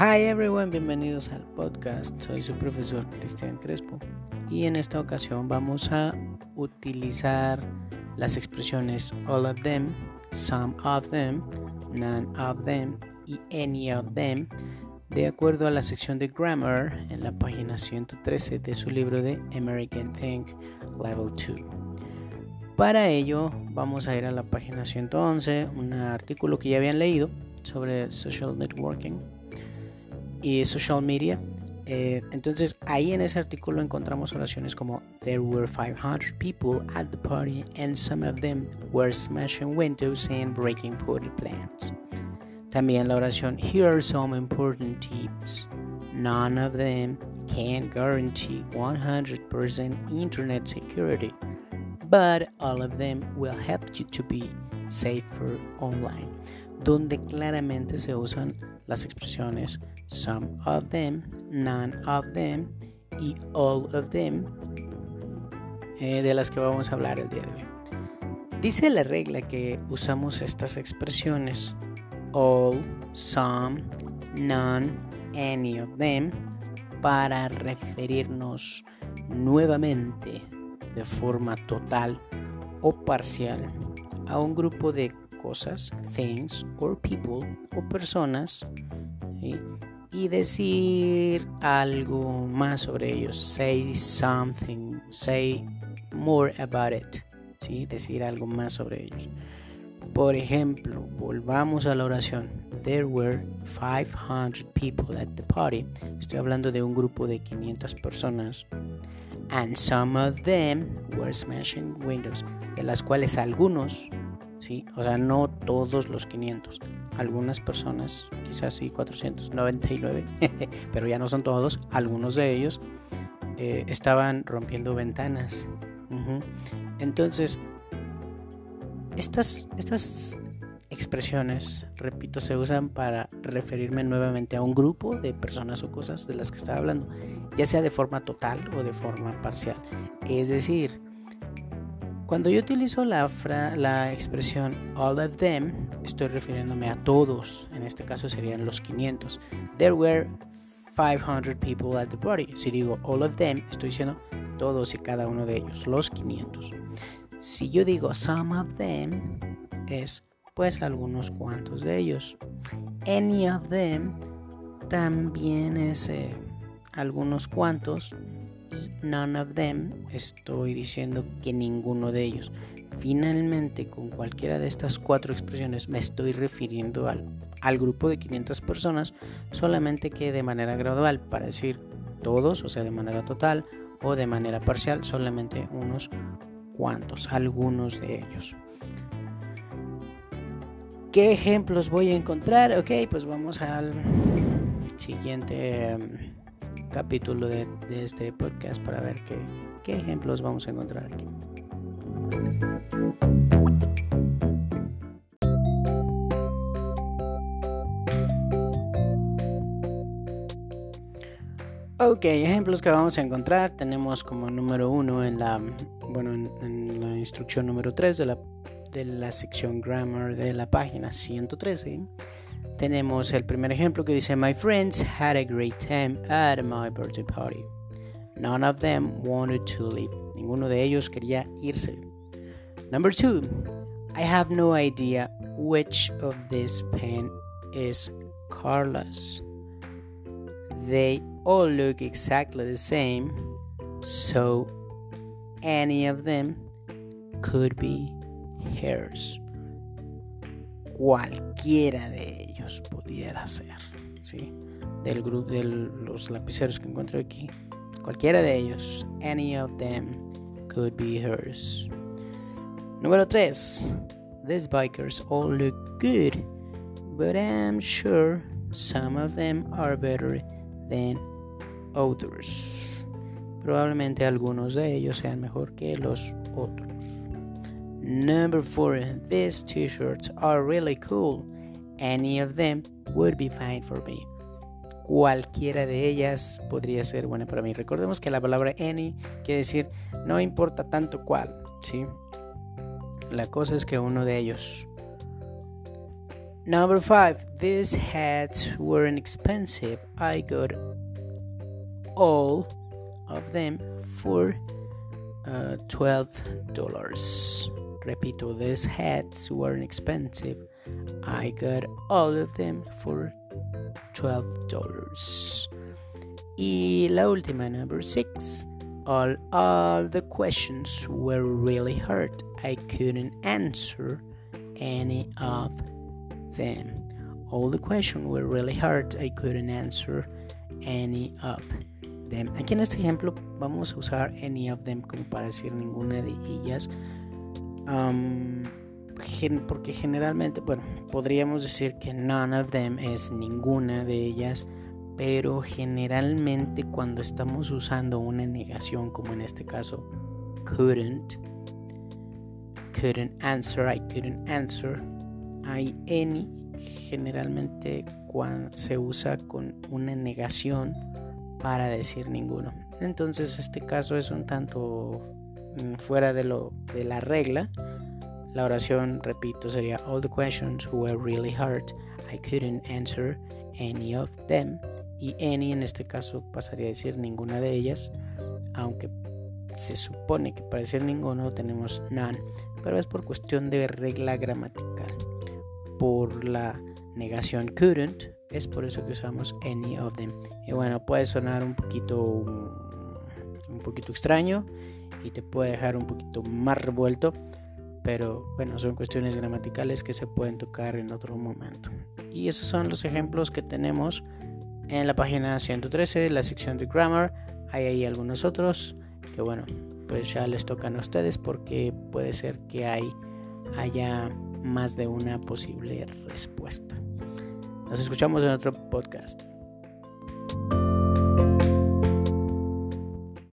Hi everyone, bienvenidos al podcast. Soy su profesor Cristian Crespo y en esta ocasión vamos a utilizar las expresiones all of them, some of them, none of them y any of them de acuerdo a la sección de grammar en la página 113 de su libro de American Think Level 2. Para ello vamos a ir a la página 111, un artículo que ya habían leído sobre social networking y social media. Eh, entonces ahí en ese artículo encontramos oraciones como There were 500 people at the party and some of them were smashing windows and breaking party plants. También la oración Here are some important tips. None of them can guarantee 100% internet security, but all of them will help you to be safer online. Donde claramente se usan las expresiones some of them, none of them y all of them, eh, de las que vamos a hablar el día de hoy. Dice la regla que usamos estas expresiones all, some, none, any of them para referirnos nuevamente de forma total o parcial a un grupo de cosas, things or people o personas y decir algo más sobre ellos. Say something, say more about it. ¿sí? Decir algo más sobre ellos. Por ejemplo, volvamos a la oración. There were 500 people at the party. Estoy hablando de un grupo de 500 personas. And some of them were smashing windows. De las cuales algunos, ¿sí? o sea, no todos los 500 algunas personas, quizás sí 499, pero ya no son todos, algunos de ellos eh, estaban rompiendo ventanas. Entonces, estas, estas expresiones, repito, se usan para referirme nuevamente a un grupo de personas o cosas de las que estaba hablando, ya sea de forma total o de forma parcial. Es decir, cuando yo utilizo la, la expresión all of them, estoy refiriéndome a todos. En este caso serían los 500. There were 500 people at the party. Si digo all of them, estoy diciendo todos y cada uno de ellos, los 500. Si yo digo some of them, es pues algunos cuantos de ellos. Any of them también es eh, algunos cuantos none of them, estoy diciendo que ninguno de ellos. Finalmente, con cualquiera de estas cuatro expresiones me estoy refiriendo al, al grupo de 500 personas, solamente que de manera gradual, para decir todos, o sea, de manera total, o de manera parcial, solamente unos cuantos, algunos de ellos. ¿Qué ejemplos voy a encontrar? Ok, pues vamos al siguiente em, capítulo de, este podcast para ver qué, ejemplos vamos a encontrar aquí. Ok, ejemplos que vamos a encontrar tenemos como número uno en la, bueno, en, la instrucción número 3 de la, de la sección grammar de la página 113 tenemos el primer ejemplo que dice, My friends had a great time at my birthday party. None of them wanted to leave. Ninguno de ellos quería irse. Number two, I have no idea which of this pen is Carla's. They all look exactly the same, so any of them could be hers. Cualquiera de pudiera ser, ¿sí? Del grupo de los lapiceros que encuentro aquí, cualquiera de ellos, any of them could be hers. Número 3. These bikers all look good, but I'm sure some of them are better than others. Probablemente algunos de ellos sean mejor que los otros. Number 4. These t-shirts are really cool Any of them would be fine for me. Cualquiera de ellas podría ser buena para mí. Recordemos que la palabra any quiere decir no importa tanto cuál, ¿sí? La cosa es que uno de ellos Number five, these hats weren't expensive. I got all of them for uh, $12. Repito, these hats weren't expensive. I got all of them for $12. Y la última, number six. All, all the questions were really hard. I couldn't answer any of them. All the questions were really hard. I couldn't answer any of them. Aquí en este ejemplo vamos a usar any of them como para decir ninguna de ellas. Um, porque generalmente, bueno, podríamos decir que none of them es ninguna de ellas, pero generalmente cuando estamos usando una negación, como en este caso, couldn't, couldn't answer, I couldn't answer, hay any, generalmente cuando se usa con una negación para decir ninguno. Entonces este caso es un tanto mm, fuera de, lo, de la regla. La oración, repito, sería All the questions were really hard. I couldn't answer any of them. Y any en este caso pasaría a decir ninguna de ellas. Aunque se supone que para decir ninguno tenemos none. Pero es por cuestión de regla gramatical. Por la negación couldn't. Es por eso que usamos any of them. Y bueno, puede sonar un poquito un poquito extraño y te puede dejar un poquito más revuelto pero bueno, son cuestiones gramaticales que se pueden tocar en otro momento. Y esos son los ejemplos que tenemos en la página 113, la sección de grammar. Hay ahí algunos otros que bueno, pues ya les tocan a ustedes porque puede ser que hay, haya más de una posible respuesta. Nos escuchamos en otro podcast.